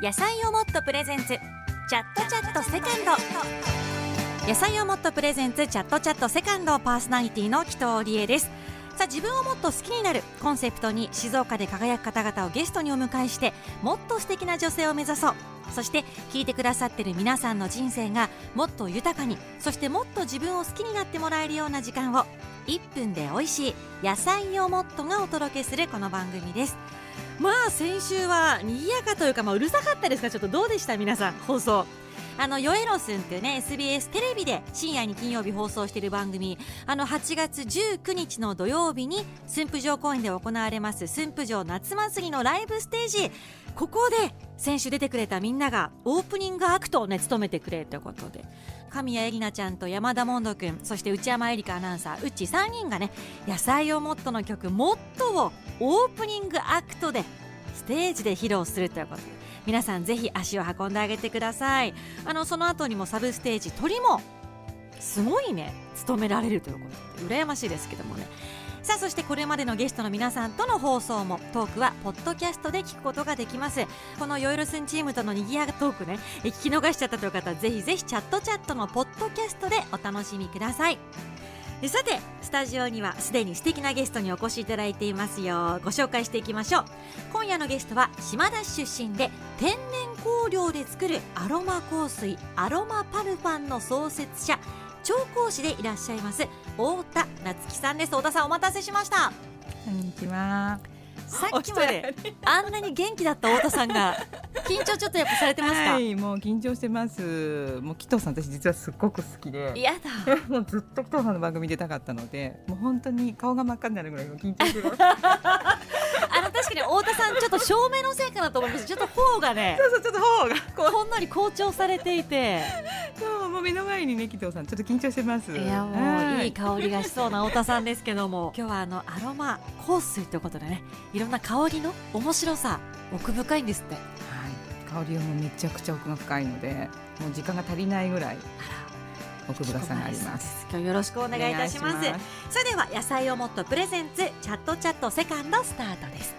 野菜をもっとプレゼンツ。チャットチャットセカンド。野菜をもっとプレゼンツ。チャットチャットセカンドパーソナリティの紀藤理恵です。さあ自分をもっと好きになる。コンセプトに静岡で輝く方々をゲストにお迎えしてもっと素敵な女性を目指そう。そして聞いてくださってる皆さんの人生がもっと豊かにそしてもっと自分を好きになってもらえるような時間を。1分で美味しい野菜をもっとがお届けするこの番組です。まあ先週は賑やかというか、まあ、うるさかったですがちょっとどうでした？皆さん放送。あのヨエロスンっていうね SBS テレビで深夜に金曜日放送している番組。あの8月19日の土曜日に駿府城公園で行われます駿府城夏祭りのライブステージ。ここで先週出てくれたみんながオープニングアクトをね務めてくれということで神谷絵里奈ちゃんと山田モンド君そして内山絵里香アナウンサーうち3人がね「野菜をもっと」の曲「もっと」をオープニングアクトでステージで披露するということで皆さんぜひ足を運んであげてください。あのその後にもサブステージ鳥もすごいね務められるということで羨ましいですけどもね。さあそしてこれまでのゲストの皆さんとの放送もトークはポッドキャストで聞くことができます。このヨイロスンチームとのにぎやかトークね聞き逃しちゃったという方ぜひぜひチャットチャットのポッドキャストでお楽しみください。さてスタジオにはすでに素敵なゲストにお越しいただいていますよ。ご紹介していきましょう。今夜のゲストは島田市出身で天然香料で作るアロマ香水アロマパルファンの創設者調香師でいらっしゃいます太田夏樹さんです。太田さんお待たせしました。こんにちは。さっきまであんなに元気だった太田さんが緊張ちょっとやっぱされてますか、はい、もう緊張してます。もう紀藤さん私実はすっごく好きで。やだ。もうずっと紀藤さんの番組出たかったのでもう本当に顔が真っ赤になるぐらい緊張してます かに太田さんちょっと照明のせいかなと思います。ちょっと頬がね。そうそうちょっと頬がこほんのり好調されていて。うそうもう目の前にね紀藤さんちょっと緊張してます。いやもうい。い香りがしそうな太田さんですけども。今日はあのアロマ香水ということでね。いろんな香りの面白さ奥深いんですって。はい、香りはもうめちゃくちゃ奥が深いのでもう時間が足りないぐらい奥深さがあります。今日よろしくお願いいたします。それでは野菜をもっとプレゼンツチャットチャットセカンドスタートです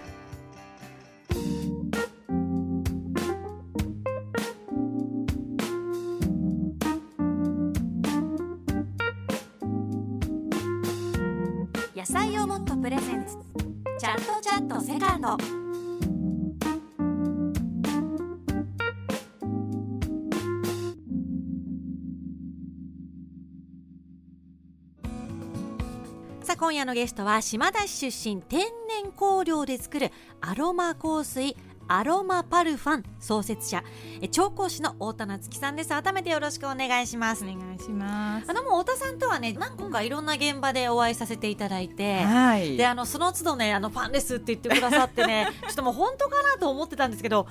野菜をもっとプレゼンツ。チャットチャットセカンドさあ今夜のゲストは島田市出身天然香料で作るアロマ香水アロマパルファン創設者え調香師の太田夏樹さんです。改めてよろしくお願いします。お願いします。あのもう太田さんとはね何個かいろんな現場でお会いさせていただいて、はい。であのその都度ねあのファンですって言ってくださってね ちょっともう本当かなと思ってたんですけど。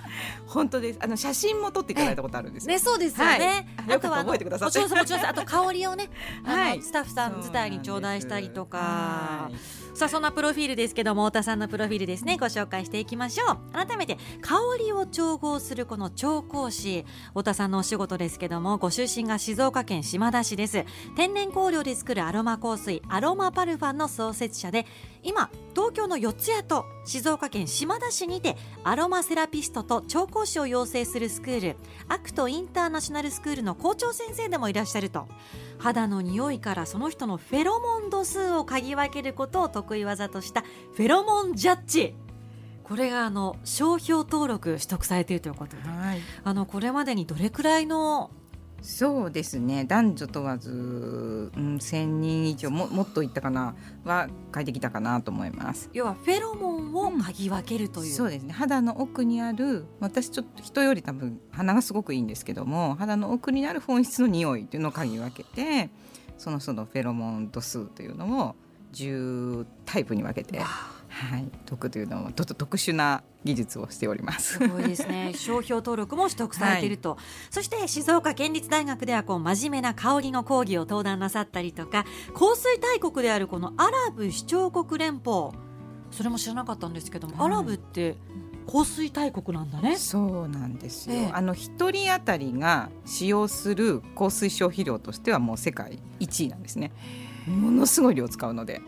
本当です。あの写真も撮っていただいたことあるんですよ。ねそうですよね、はい。よかった覚えてくださって。もちろんもちろんあと香りをね あの、はい。スタッフさん自体に頂戴したりとか。はい。さあそんなプロフィールですけども太田さんのプロフィールですねご紹介していきましょう。改めて香りを調合するこの調香師太田さんのお仕事ですけどもご出身が静岡県島田市です。天然香料で作るアロマ香水アロマパルファンの創設者で今東京の四谷と静岡県島田市にてアロマセラピストと調香師を養成するスクールアクトインターナショナルスクールの校長先生でもいらっしゃると。肌の匂いからその人のフェロモン度数を嗅ぎ分けることを得意技としたフェロモンジャッジ。これがあの商標登録取得されているということで。はい。あのこれまでにどれくらいのそうですね。男女問わず、うん、1000人以上ももっといったかなは書いてきたかなと思います。要はフェロモンを嗅ぎ分けるという、そうですね。肌の奥にある私ちょっと人より多分鼻がすごくいいんですけども肌の奥にある本質の匂いというのを嗅ぎ分けてそのそのフェロモン度数というのを10タイプに分けて、はい、解くというのをちょっと特殊な技術をしております。すごいですね。商標登録も取得されていると、そして静岡県立大学ではこう真面目な香りの講義を登壇なさったりとか香水大国であるこのアラブ首長国連邦。それも知らなかったんですけども、はい。アラブって香水大国なんだね。そうなんですよ。ええ。あの一人当たりが使用する香水消費量としてはもう世界一位なんですね。ものすごい量使うので。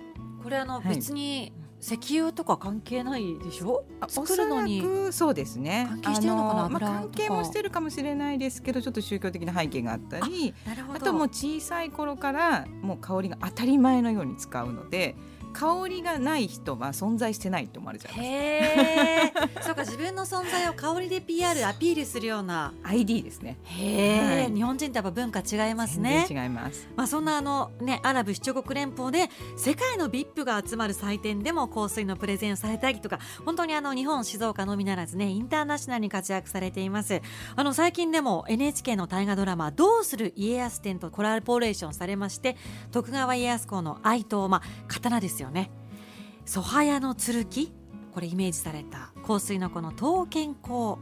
これあのはい。別に石油とか関係ないでしょ？あ作るのに。おそうですね。関係してるのかな？あまあ、関係もしてるかもしれないですけどちょっと宗教的な背景があったりあともう小さい頃からもう香りが当たり前のように使うので香りがない人は存在してないって思われちゃいます。そうか自分の存在を香りで PR アピールするような。ID ですね。へえ、はい。日本人とやっぱ文化違いますね。違います。まあ、そんなあの、ね、アラブ首長国連邦で世界の VIP が集まる祭典でも香水のプレゼンをされたりとか本当にあの日本静岡のみならずねインターナショナルに活躍されています。あの最近でも NHK の大河ドラマ「どうする家康展」とコラボレーションされまして徳川家康公の愛刀、まあ、刀ですよね。ソハヤの剣これイメージされた香水のこの刀剣香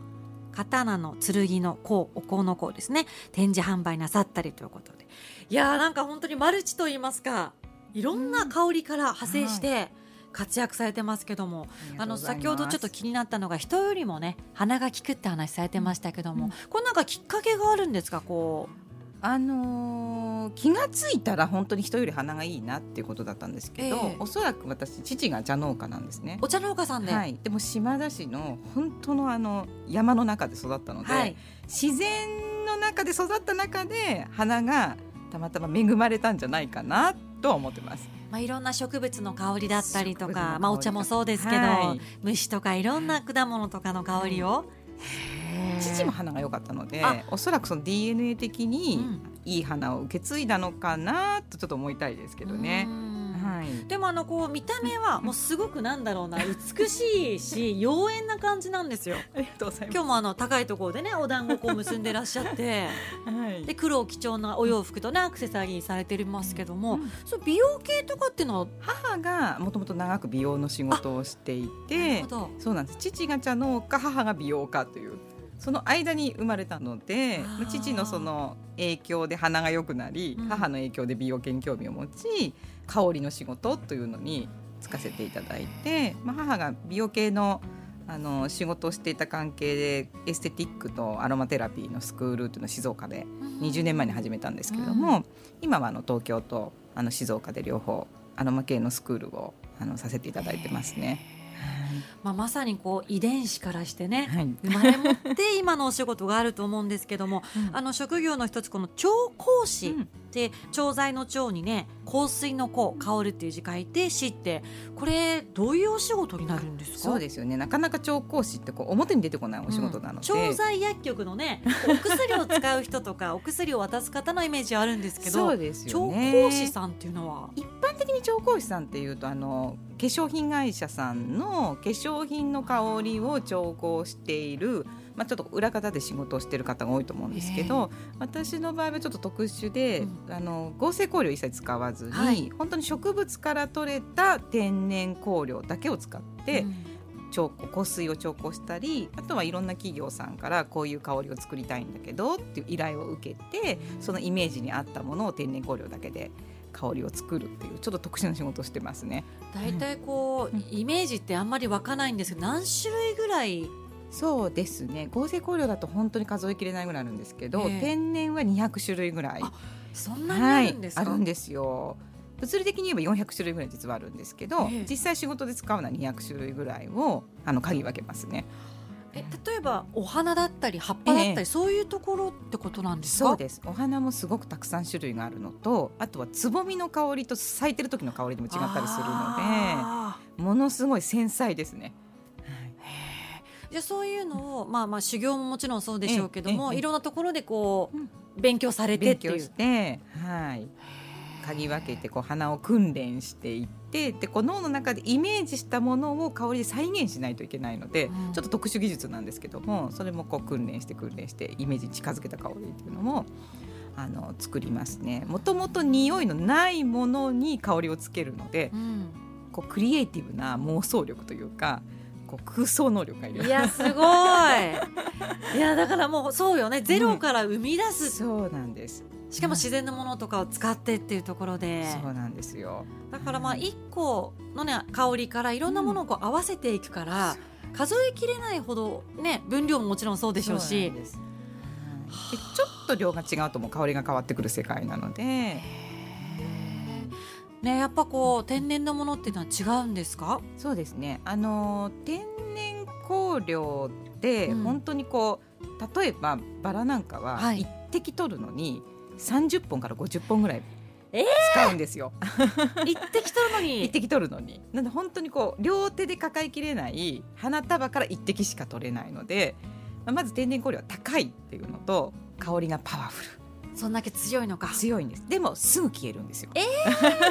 刀の剣の香お香の香ですね。展示販売なさったりということで。いやーなんか本当にマルチと言いますかいろんな香りから派生して活躍されてますけども、あの先ほどちょっと気になったのが人よりもね鼻が利くって話されてましたけども、うん。これなんかきっかけがあるんですかこあのー気がついたら本当に人より鼻がいいなっていうことだったんですけど、ええ。おそらく私父が茶農家なんですねうお茶農家さんで、はい、でも島田市の本当のあの山の中で育ったので、はい。自然の中で育った中で花がたまたま恵まれたんじゃないかなとは思ってます。まあ、いろんな植物の香りだったりとか、まあ、お茶もそうですけど、はい。虫とかいろんな果物とかの香りを、父も花が良かったのであ。おそらくその DNA 的うにん。いい花を受け継いだのかなとちょっと思いたいですけどね。うん。はい、でもあのこう見た目はもうすごくなんだろうな美しいし妖艶な感じなんですよ。ありがとうございま今日もあの高いところでねお団子こう結んでらっしゃって。す。はい。で黒貴重なお洋服とねアクセサリーされてますけども、うん。そう美容系とかっていうのは？母がもともと長く美容の仕事をしていてそうなんです。父が茶農家母が美容家というその間に生まれたので父のその影響で鼻が良くなり、うん。母の影響で美容系に興味を持ち香りの仕事というのに就かせていただいて、まあ、母が美容系のあの仕事をしていた関係でエステティックとアロマテラピーのスクールというのを静岡で20年前に始めたんですけれども、今はあの東京とあの静岡で両方アロマ系のスクールをあのさせていただいてますね。まあ、まさにこう遺伝子からしてね、はい。生まれ持って今のお仕事があると思うんですけども、あの職業の一つこの調香師うん。って調剤の調にね香水の香香るっていう字書いて師ってこれどういうお仕事になるんですか？そうですよね。なかなか調香師ってこう表に出てこないお仕事なので、調剤薬局のねお薬を使う人とか お薬を渡す方のイメージあるんですけどそうですよ調ね香師さんっていうのは？一般的に調香師さんっていうとあの化粧品会社さんの化粧品の香りを調香している、まあ、ちょっと裏方で仕事をしている方が多いと思うんですけど私の場合はちょっと特殊で、うあの合成香料を一切使わずに、はい。本当に植物から取れた天然香料だけを使って、うん。調香香水を調香したりあとはいろんな企業さんからこういう香りを作りたいんだけどっていう依頼を受けてそのイメージに合ったものを天然香料だけで香りを作るっていうちょっと特殊な仕事をしてますね。大体こう、うん。イメージってあんまり湧かないんですけど何種類ぐらい？そうですね。合成香料だと本当に数えきれないぐらいあるんですけど、ええ。天然は200種類ぐらい。あそんなにあるんですか、はい、あるんですよ。物理的に言えば400種類ぐらい実はあるんですけど、ええ。実際仕事で使うのは200種類ぐらいをあの鍵分けますね。え例えばお花だったり葉っぱだったり、ええ。そういうところってことなんですか？そうです。お花もすごくたくさん種類があるのとあとはつぼみの香りと咲いてる時の香りでも違ったりするのあでものすごい繊細ですね。じゃあそういうのを、まあ、まあ修行ももちろんそうでしょうけども、いろんなところでこう、うん。勉強されてっ勉ていう。強して、はい、嗅ぎ分けてこう鼻を訓練していってでこう脳の中でイメージしたものを香りで再現しないといけないので、うん。ちょっと特殊技術なんですけどもそれもこう訓練して訓練してイメージに近づけた香りっていうのもあの作りますね。もともと匂いのないものに香りをつけるのでうん。こうクリエイティブな妄想力というかこう空想能力がいる。いやすごい。いやだからもうそうよね。ゼロから生み出す、そうなんですしかも自然のものとかを使ってっていうところで。そうなんですよ。だからまあ一個のね香りからいろんなものをこう合わせていくから、数えきれないほどね分量ももちろんそうでしょうし。でちょっと量が違うともう香りが変わってくる世界なので。ねやっぱこう天然のものっていうのは違うんですか？そうですね。あの天然香料でうん。本当にこう、例えばバラなんかははい。一滴取るのに30本から50本ぐらいえー！使うんですよ、一滴取るのに？一滴取るのに。なので本当にこう両手で抱えきれない花束から一滴しか取れないのでまあまず天然香料は高いっていうのと香りがパワフル。そんだけ強いのか。強いんです。でもすぐ消えるんですよ。え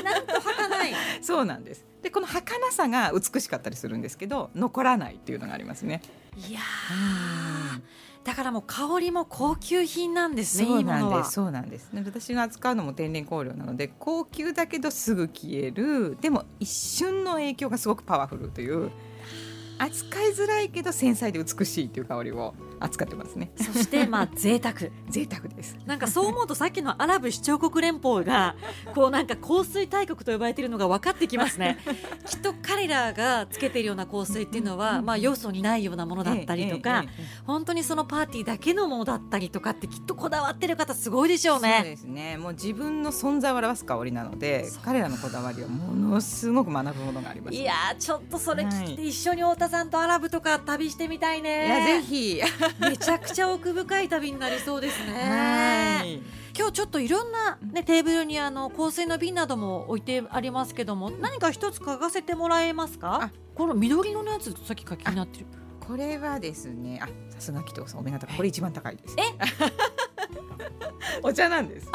なんと儚い。そうなんです。でこの儚さが美しかったりするんですけど残らないっていうのがありますね。いやーだからもう香りも高級品なんですねそうなんですそうなんです。で私が扱うのも天然香料なので高級だけどすぐ消える。でも一瞬の影響がすごくパワフルという。扱いづらいけど繊細で美しいという香りを扱ってますね。そしてまあ 贅沢。贅沢です。なんかそう思うとさっきのアラブ首長国連邦がこうなんか香水大国と呼ばれているのが分かってきますね。きっと彼らがつけているような香水っていうのは、まあ、要素にないようなものだったりとか、本当にそのパーティーだけのものだったりとかってきっとこだわってる方すごいでしょうえそうね。ですね。もう自分の存在を表す香りなので彼らのこだわりはものすごく学ぶものがありますいやーちょっとそれ聞いては一緒に太田さんとアラブとか旅してみたいいね。やぜひめちゃくちゃ奥深い旅になりそうですはね。い。今日ちょっといろんな、ね、テーブルにあの香水の瓶なども置いてありますけども何か一つ嗅がせてもらえますか？あ。この緑色のやつさっきから気になってる。これはですねあさすが紀藤さんお目が高い。これ一番高いです。お茶なんです。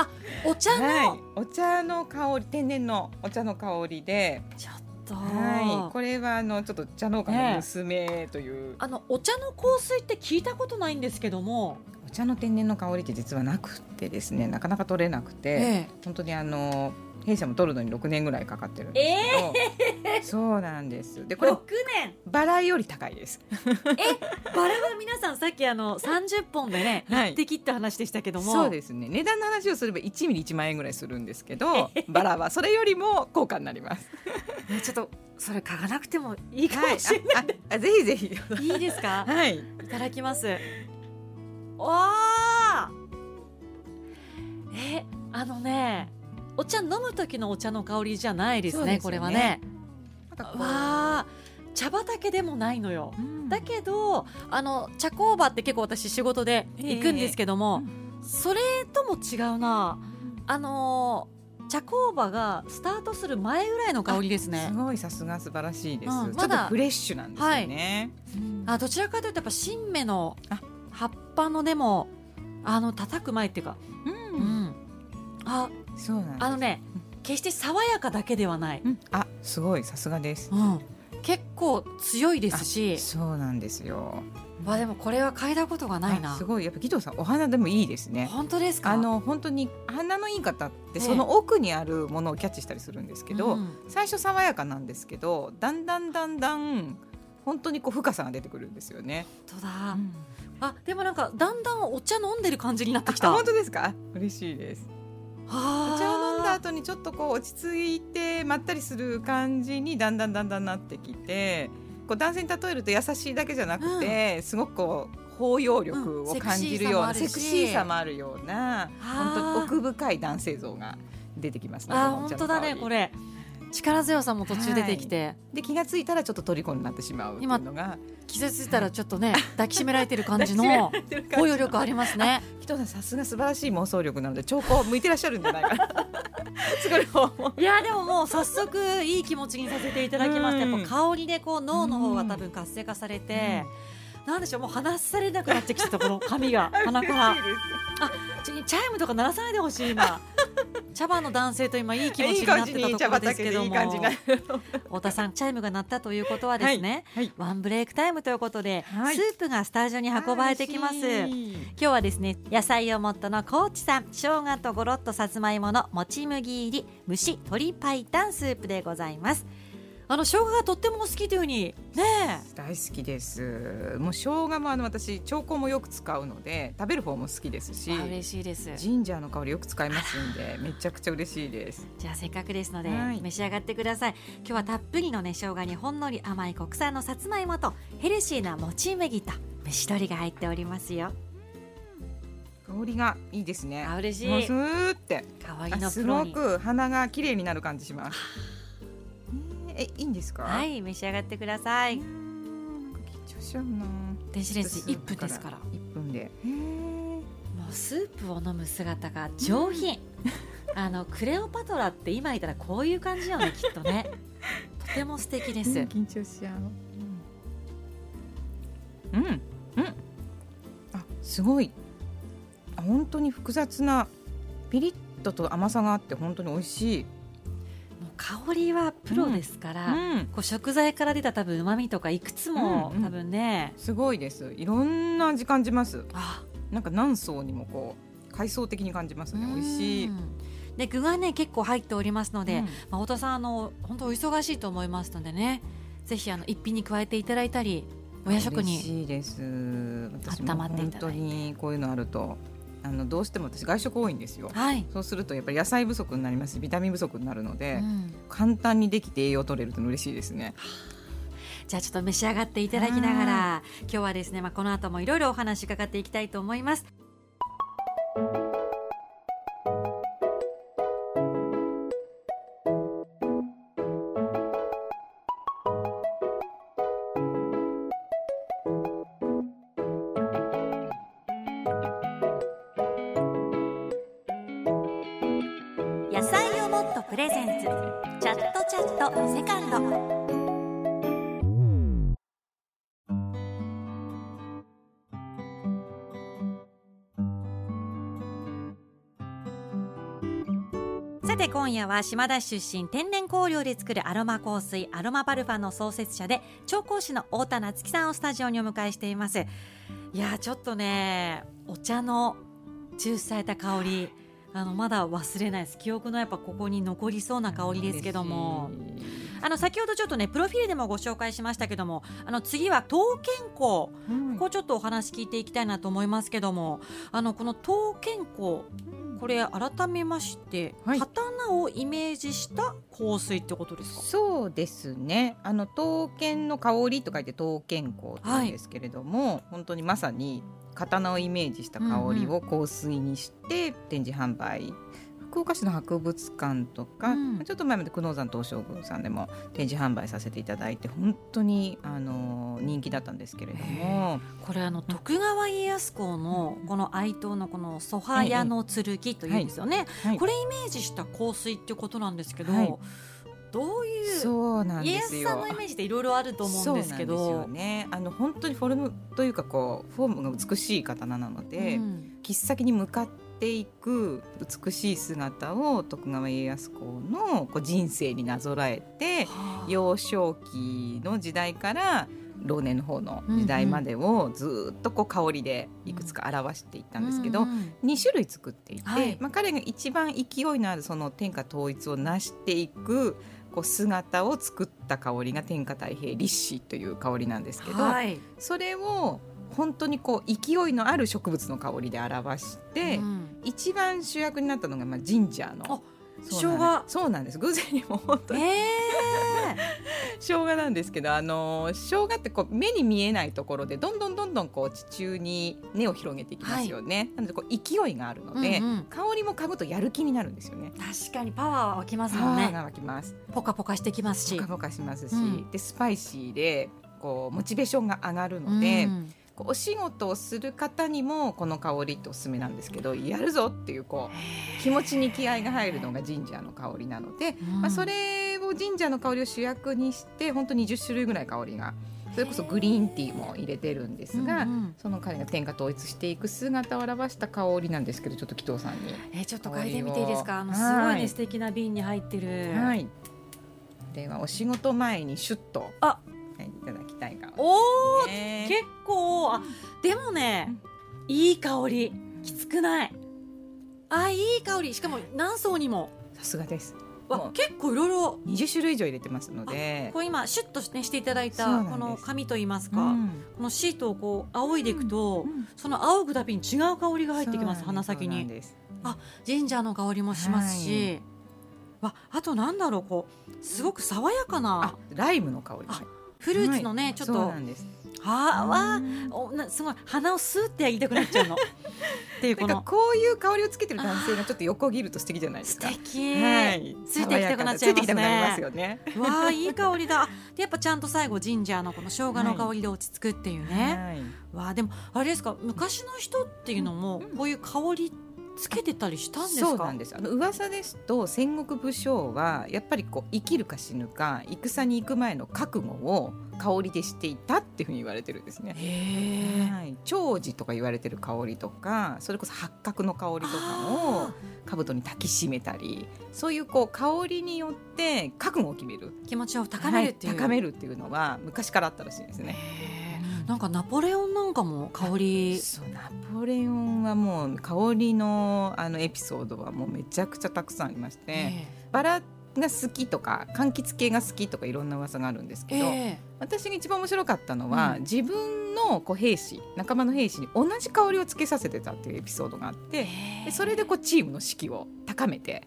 お茶の、はい。お茶の香り天然のお茶の香りで。ちょっと、はい。これはあのちょっと茶農家の娘という、あのお茶の香水って聞いたことないんですけども、お茶の天然の香りって実はなくてですねなかなか取れなくて、え。本当にあの弊社も取るのに6年ぐらいかかってるんですけど、そうなんですでこれ6年。バラより高いです。バラは皆さんさっきあの30本でねはい。一滴って話でしたけども、そうですね。値段の話をすれば1ミリ1万円ぐらいするんですけどバラはそれよりも高価になります。ねちょっとそれ嗅がなくてもいいかもしれない、あああぜひぜひ。い、いですか？はい。いただきます。わあ。え、あのね、お茶飲む時のお茶の香りじゃないですね。ねこれはね。わあ。茶畑でもないのよ。うんだけど、あの茶工場って結構私仕事で行くんですけども、それとも違うな。あのー茶工場がスタートする前ぐらいの香りですねす。ごいさすが素晴らしいです、まだっとフレッシュなんですよね、あどちらかというとやっぱ新芽のあ葉っぱのでもあの叩く前っていうか、ううんん、あそうなんあのね決して爽やかだけではない、うん。あすごいさすがです。うん、結構強いですし。そうなんですよ。まあでもこれは嗅いだことがないな。あすごい。やっぱ義堂さんお花でもいいですね。本当ですか？あの本当に花のいい方ってええ。その奥にあるものをキャッチしたりするんですけど、うん最初爽やかなんですけどだんだんだんだん本当にこう深さが出てくるんですよね。本当だ、あでもなんかだんだんお茶飲んでる感じになってきた。あ本当ですか？嬉しいです。おお茶を飲んだ後にちょっとこう落ち着いてまったりする感じにだんだんだんだんなってきてこう男性に例えると優しいだけじゃなくて、すごくこう包容力を感じるような、うん。セクシーさもあるような本当に奥深い男性像が出てきますね。あ本当だねこれ力強さも途中出てきて、で気がついたらちょっと虜になってしまうっていうのが。気が付いたらちょっとね 抱きしめられてる感じの包容力ありますね。人さんさすが素晴らしい妄想力なので兆候向いてらっしゃるんじゃないかな。すごいやでももう早速いい気持ちにさせていただきましたうんやっぱ香りでこう脳の方が多分活性化されて、なんでしょうもう話されなくなってきてたこの髪が。鼻から嬉しいです。ちょチャイムとか鳴らさないでほしい今。茶葉の男性と今いい気持ちいいになってたところですけども。太田さんチャイムが鳴ったということはですね、はいワンブレイクタイムということで、はい。スープがスタジオに運ばれてきます。今日はですね野菜をもっとの高知産生姜とゴロッとさつまいものもち麦入り蒸し鶏白湯スープでございますあの生姜がとってもお好きというふうに。ね大好きです。もう生姜もあの私調香もよく使うので食べる方も好きですし嬉しいです。ジンジャーの香りよく使いますんで めちゃくちゃ嬉しいです。じゃあせっかくですので、はい。召し上がってください。今日はたっぷりのね生姜にほんのり甘い国産のさつまいもとヘルシーなもち麦と蒸し鶏が入っておりますよ。香りがいいですね。あ嬉しい。もうスーって。香りのプロに。ごく鼻が綺麗になる感じします。ねえいいんですか？はい召し上がってください。緊張しちゃうな。電子レンジ1分ですから。一分で。もうスープを飲む姿が上品、あのクレオパトラって今いたらこういう感じよね きっとね。とても素敵です、うん緊張しちゃう。うん。うん。あすごい。あ本当に複雑な。ピリッとと甘さがあって本当に美味しい香りはプロですから、うんこう食材から出た多分旨味とかいくつも、うんうん。多分ね。すごいです。いろんな味感じます。あ。なんか何層にもこう階層的に感じますね。美味しい、うんで具がね結構入っておりますので、うん。まあ、太田さんあの本当お忙しいと思いますのでねぜひあの一品に加えていただいたりお夜食嬉にしいです。温まっていただいて。にこういうのあるとあのどうしても私外食多いんですよ。はい、そうするとやっぱり野菜不足になりますしビタミン不足になるので、うん。簡単にできて栄養取れると嬉しいですね。じゃあちょっと召し上がっていただきながら今日はですね、まあ、この後もいろいろお話伺っていきたいと思います今夜は島田市出身天然香料で作るアロマ香水アロマパルファの創設者で調香師の太田夏樹さんをスタジオにお迎えしています。いやーちょっとねお茶の抽出された香りあのまだ忘れないです。記憶のやっぱここに残りそうな香りですけども。あの先ほどちょっとねプロフィールでもご紹介しましたけどもあの次は刀剣香。うん。こうちょっとお話聞いていきたいなと思いますけどもあのこの刀剣香これ改めまして、はい。刀をイメージした香水ってことですか？そうですね。あの刀剣の香りと書いて刀剣香って言うんですけれども、本当にまさに刀をイメージした香りを香水にして展示販売、福岡市の博物館とか、うん。ちょっと前まで久能山東照宮さんでも展示販売させていただいて本当にあの人気だったんですけれども。これあの徳川家康公のこの愛刀のこの曽我屋の剣というんですよね、はい。これイメージした香水っていうことなんですけど、はい。どういう家。康さんのイメージっていろいろあると思うんですけど。ね。あの本当にフォルムというかこうフォームが美しい刀なので、うん。切っ先に向かっていく美しい姿を徳川家康公のこう人生になぞらえてはあ。幼少期の時代から老年の方の時代までをずっとこう香りでいくつか表していったんですけど、うんうん2種類作っていて、はい。まあ、彼が一番勢いのあるその天下統一を成していくこう姿を作った香りが天下太平立志という香りなんですけど、はい。それを本当にこう勢いのある植物の香りで表して、うん。一番主役になったのがまあジンジャーの。あそうなんです。そうなんです。偶然にも本当に。え生姜 なんですけどあの生姜ってこう目に見えないところでどんどんどんどんこう地中に根を広げていきますよね、なのでこう勢いがあるので、うんうん。香りも嗅ぐとやる気になるんですよね。ー、確かにパワーは湧きますパもんね。ワーが湧きます。ポカポカしてきますし。ポカポカしますし、うん。でスパイシーでこうモチベーションが上がるので、うんこうお仕事をする方にもこの香りっておすすめなんですけどやるぞっていうこう気持ちに気合が入るのがジンジャーの香りなので、うん。まあ、それをジンジャーの香りを主役にして本当に20種類ぐらい香りがそれこそグリーンティーも入れてるんですが、うんうん。その彼が天下統一していく姿を表した香りなんですけどちょっと紀藤さんに。えーちょっと嗅いでみていいですか？あのすはいごい。ね素敵な瓶に入ってる、はい、ではお仕事前にシュッとあ。はいいただきたいかおおね結構あでもね、いい香り。きつくない。あいい香り。しかも何層にも。さすがです。わ結構いろいろ。20種類以上入れてますので。こう今シュッと、ね、していただいたこの紙といいますか、うん。このシートをこう仰いでいくと、うん。その仰ぐたびに違う香りが入ってきます。鼻先に。あジンジャーの香りもしますし、わあとなんだろうこうすごく爽やかな。あライムの香り。あフルーツのね、はい。ちょっとそうなん。ですあーわおなすごい鼻をスーって言いたくなっちゃうの。っていうこの。こういう香りをつけてる男性がちょっと横切ると素敵じゃないです素か。敵、はい、ついていきたくなっちゃいますね。ついてきたくなりますよね。わあいい香りだ。でやっぱちゃんと最後ジンジャーのこの生姜の香りで落ち着くっていうね、はい。わあでもあれですか昔の人っていうのもこういう香りつけてたりしたんですか？そうなんです。あの噂ですと戦国武将はやっぱりこう生きるか死ぬか戦に行く前の覚悟を香りでしていたっていうふうに言われてるんですね。はい、長寿とか言われてる香りとかそれこそ八角の香りとかを兜に抱きしめたりそういうこう香りによって覚悟を決める。気持ちを高めるっていう、はい。高めるっていうのは昔からあったらしいですね。なんかナポレオンなんかも香り。そうナポレオンはもう香りのあのエピソードはもうめちゃくちゃたくさんありまして、えバラが好きとか柑橘系が好きとかいろんな噂があるんですえけど、え私が一番面白かったのは、うん。自分のこう兵士仲間の兵士に同じ香りをつけさせてたっていうエピソードがあってえ。でそれでこうチームの士気を高めて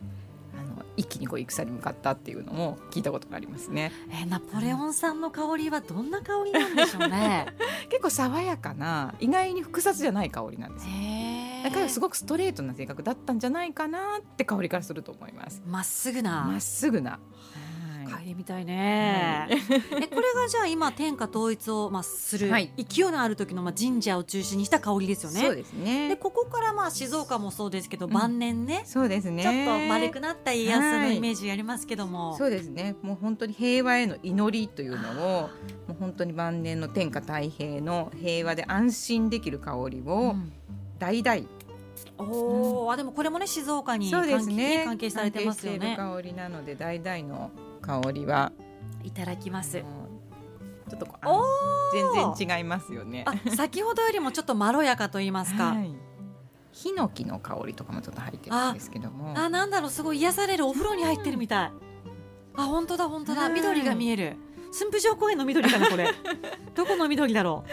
あの一気にこう戦に向かったっていうのも聞いたことがありますね。えナポレオンさんの香りはどんな香りなんでしょうね？結構爽やかな意外に複雑じゃない香りなんですよ。へだからすごごくストレートな性格だったんじゃないかなって香りからすると思います。まっすぐまなっすぐな。はい嗅いでみたいね、えこれがじゃあ今天下統一をまあするはい勢いのある時のまあ神社を中心にした香りですよね。そうですね。でここからまあ静岡もそうですけど、うん晩年ねそうですね。ちょっと丸くなった家康のはいイメージありますけども、そうですね。もう本当に平和への祈りというのを、もう本当に晩年の天下太平の平和で安心できる香りうをん代々、おー。あでもこれもね静岡にそうね。関係されてますよね。る香りなので代々の香りは、いただきます。ちょっとおあー。全然違いますよね。あ先ほどよりもちょっとまろやかと言いますか、はい。ヒノキの香りとかもちょっと入ってるんですけども。あなんだろうすごい癒されるお風呂に入ってるみたい、あ本当だ本当だ。はい緑が見える。駿府城公園の緑かなこれ。どこの緑だろ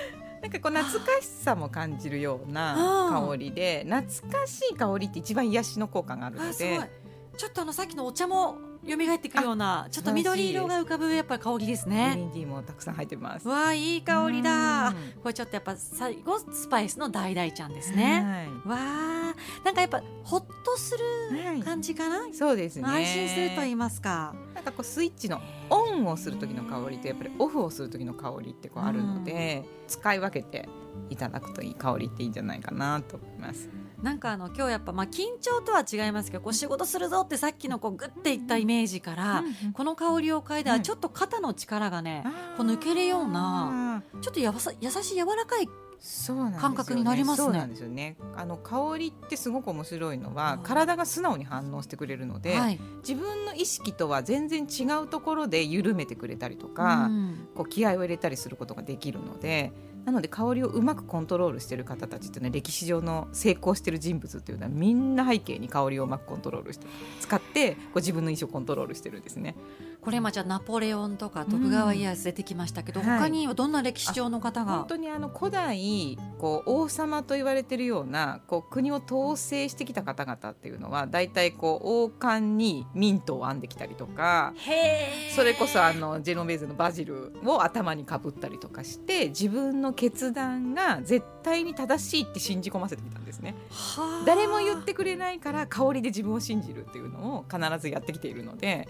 なんかこう懐かしさも感じるような香りで懐かしい香りって一番癒しの効果があるので。ちょっとあのさっきのお茶も蘇ってくるようなちょっと緑色が浮かぶやっぱり香りですグリねーンティーもたくさん入ってます。わあいい香りだ。うん。これちょっとやっぱ最後スパイスの橙ちゃんですね、わあなんかやっぱほっとすはいはいる感じかな、そうですね。安心すると言いますか。なんかこうスイッチのオンをする時の香りとやっぱりオフをする時の香りってこうあるので、使い分けていただくといい香りっていいんじゃないかなと思います。なんかあの今日やっぱまあ緊張とは違いますけどこう仕事するぞってさっきのこうグッていったイメージから、この香りを嗅いだはいらちょっと肩の力がね、こう抜けるようなちょっとやわさ優しい柔らかい感覚になりますね。そうなんですよね。あの香りってすごく面白いのはうん体が素直に反応してくれるので、はい。自分の意識とは全然違うところで緩めてくれたりとか、うん。こう気合を入れたりすることができるのでなので香りをうまくコントロールしてる方たちってね歴史上の成功してる人物っていうのはみんな背景に香りをうまくコントロールして使ってこう自分の印象をコントロールしてるんですね。これ今じゃあナポレオンとか徳川家康出てきましたけど、うん。はい。他にはどんな歴史上の方が？本当にあの古代こう王様と言われているようなこう国を統制してきた方々っていうのは大体こう王冠にミントを編んできたりとかそれこそあのジェノベーゼのバジルを頭にかぶったりとかして自分の決断が絶対に正しいって信じ込ませてきたんですね。はあ。誰も言ってくれないから香りで自分を信じるっていうのを必ずやってきているので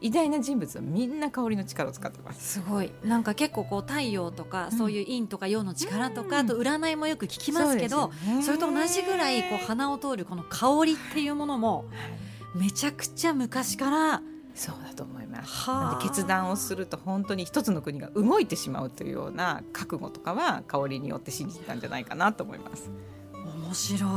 偉大な人物はみんな香りの力を使ってます。すごい。なんか結構こう太陽とか、うん。そういう陰とか陽の力とか、うん。あと占いもよく聞きますけどね。それと同じぐらいこう鼻を通るこの香りっていうものもめちゃくちゃ昔からそうだと思います。はあ。決断をすると本当に一つの国が動いてしまうというような覚悟とかは香りによって信じてたんじゃないかなと思います。面白い。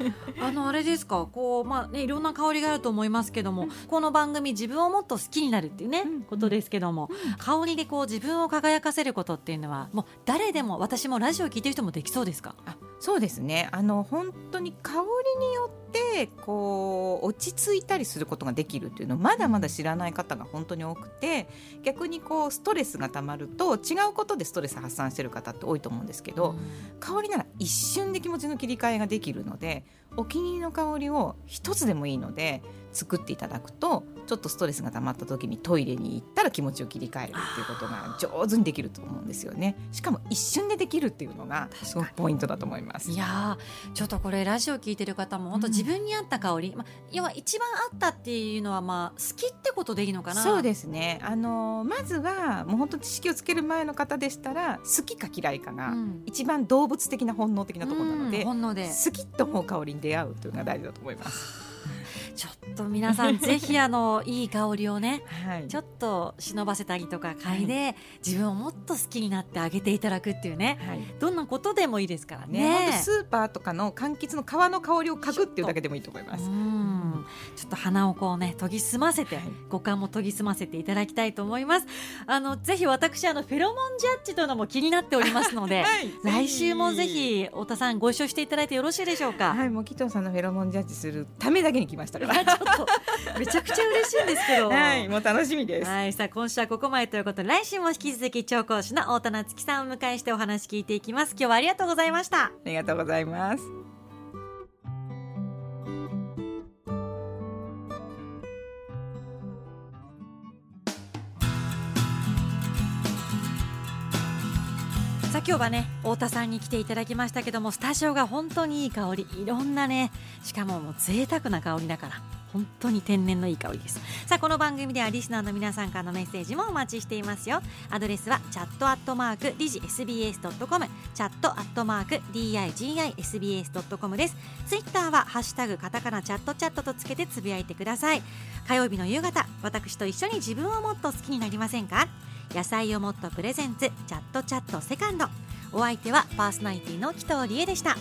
あのあれですか？こうまあねいろんな香りがあると思いますけども、この番組自分をもっと好きになるっていうね、うん。ことですけども、香りでこう自分を輝かせることっていうのはもう誰でも私もラジオ聞いてる人もできそうですか？あそうですね。あの本当に香りによってこう落ち着いたりすることができるっていうのをまだまだ知らない方が本当に多くて逆にこうストレスがたまると違うことでストレス発散してる方って多いと思うんですけど、香りなら一瞬で気持ちの切り替えができるのでお気に入りの香りを一つでもいいので作っていただくとちょっとストレスが溜まった時にトイレに行ったら気持ちを切り替えるっていうことが上手にできると思うんですよね。しかも一瞬でできるっていうのがすごくポイントだと思います。いやちょっとこれラジオ聞いてる方も本当自分に合った香り、うん、まあ、要は一番合ったっていうのはまあ好きってことでいいのかな？そうですね。あのまずはもう本当知識をつける前の方でしたら好きか嫌いかが、一番動物的な本能的なところなので、うん、本能で。好きと思う香りに出会うというのが大事だと思います。ちょっと皆さんぜひあの いい香りをね、はい、ちょっと忍ばせたりとか嗅いで、はい、自分をもっと好きになってあげていただくっていうね、はい、どんなことでもいいですからね、ね、スーパーとかの柑橘の皮の香りを嗅ぐっていうだけでもいいと思います。ちょっと鼻をこうね研ぎ澄ませて、五感も研ぎ澄ませていただきたいと思います。あのぜひ私あのフェロモンジャッジというのも気になっておりますので、来週もぜひ太田さんご一緒していただいてよろしいでしょうか？はいもう紀藤さんのフェロモンジャッジするためだけに来ましたちょっとめちゃくちゃ嬉しいんですけど。はい、もう楽しみです。はい、さあ今週はここまでということで、来週も引き続き調講師の太田夏樹さんを迎えしてお話聞いていきます。今日はありがとうございました。ありがとうございます。さあ今日はね太田さんに来ていただきましたけどもスタジオが本当にいい香り。いろんなねしかももう贅沢な香りだから本当に天然のいい香りです。さあこの番組ではリスナーの皆さんからのメッセージもお待ちしていますよ。アドレスはチャットアットマーク理事 SBS.com チャットアットマーク DIGISBS.com です。ツイッターはハッシュタグカタカナチャットチャットとつけてつぶやいてください。火曜日の夕方私と一緒に自分をもっと好きになりませんか？野菜をもっとプレゼンツチャットチャットセカンド。お相手はパーソナリティの紀藤理恵でした。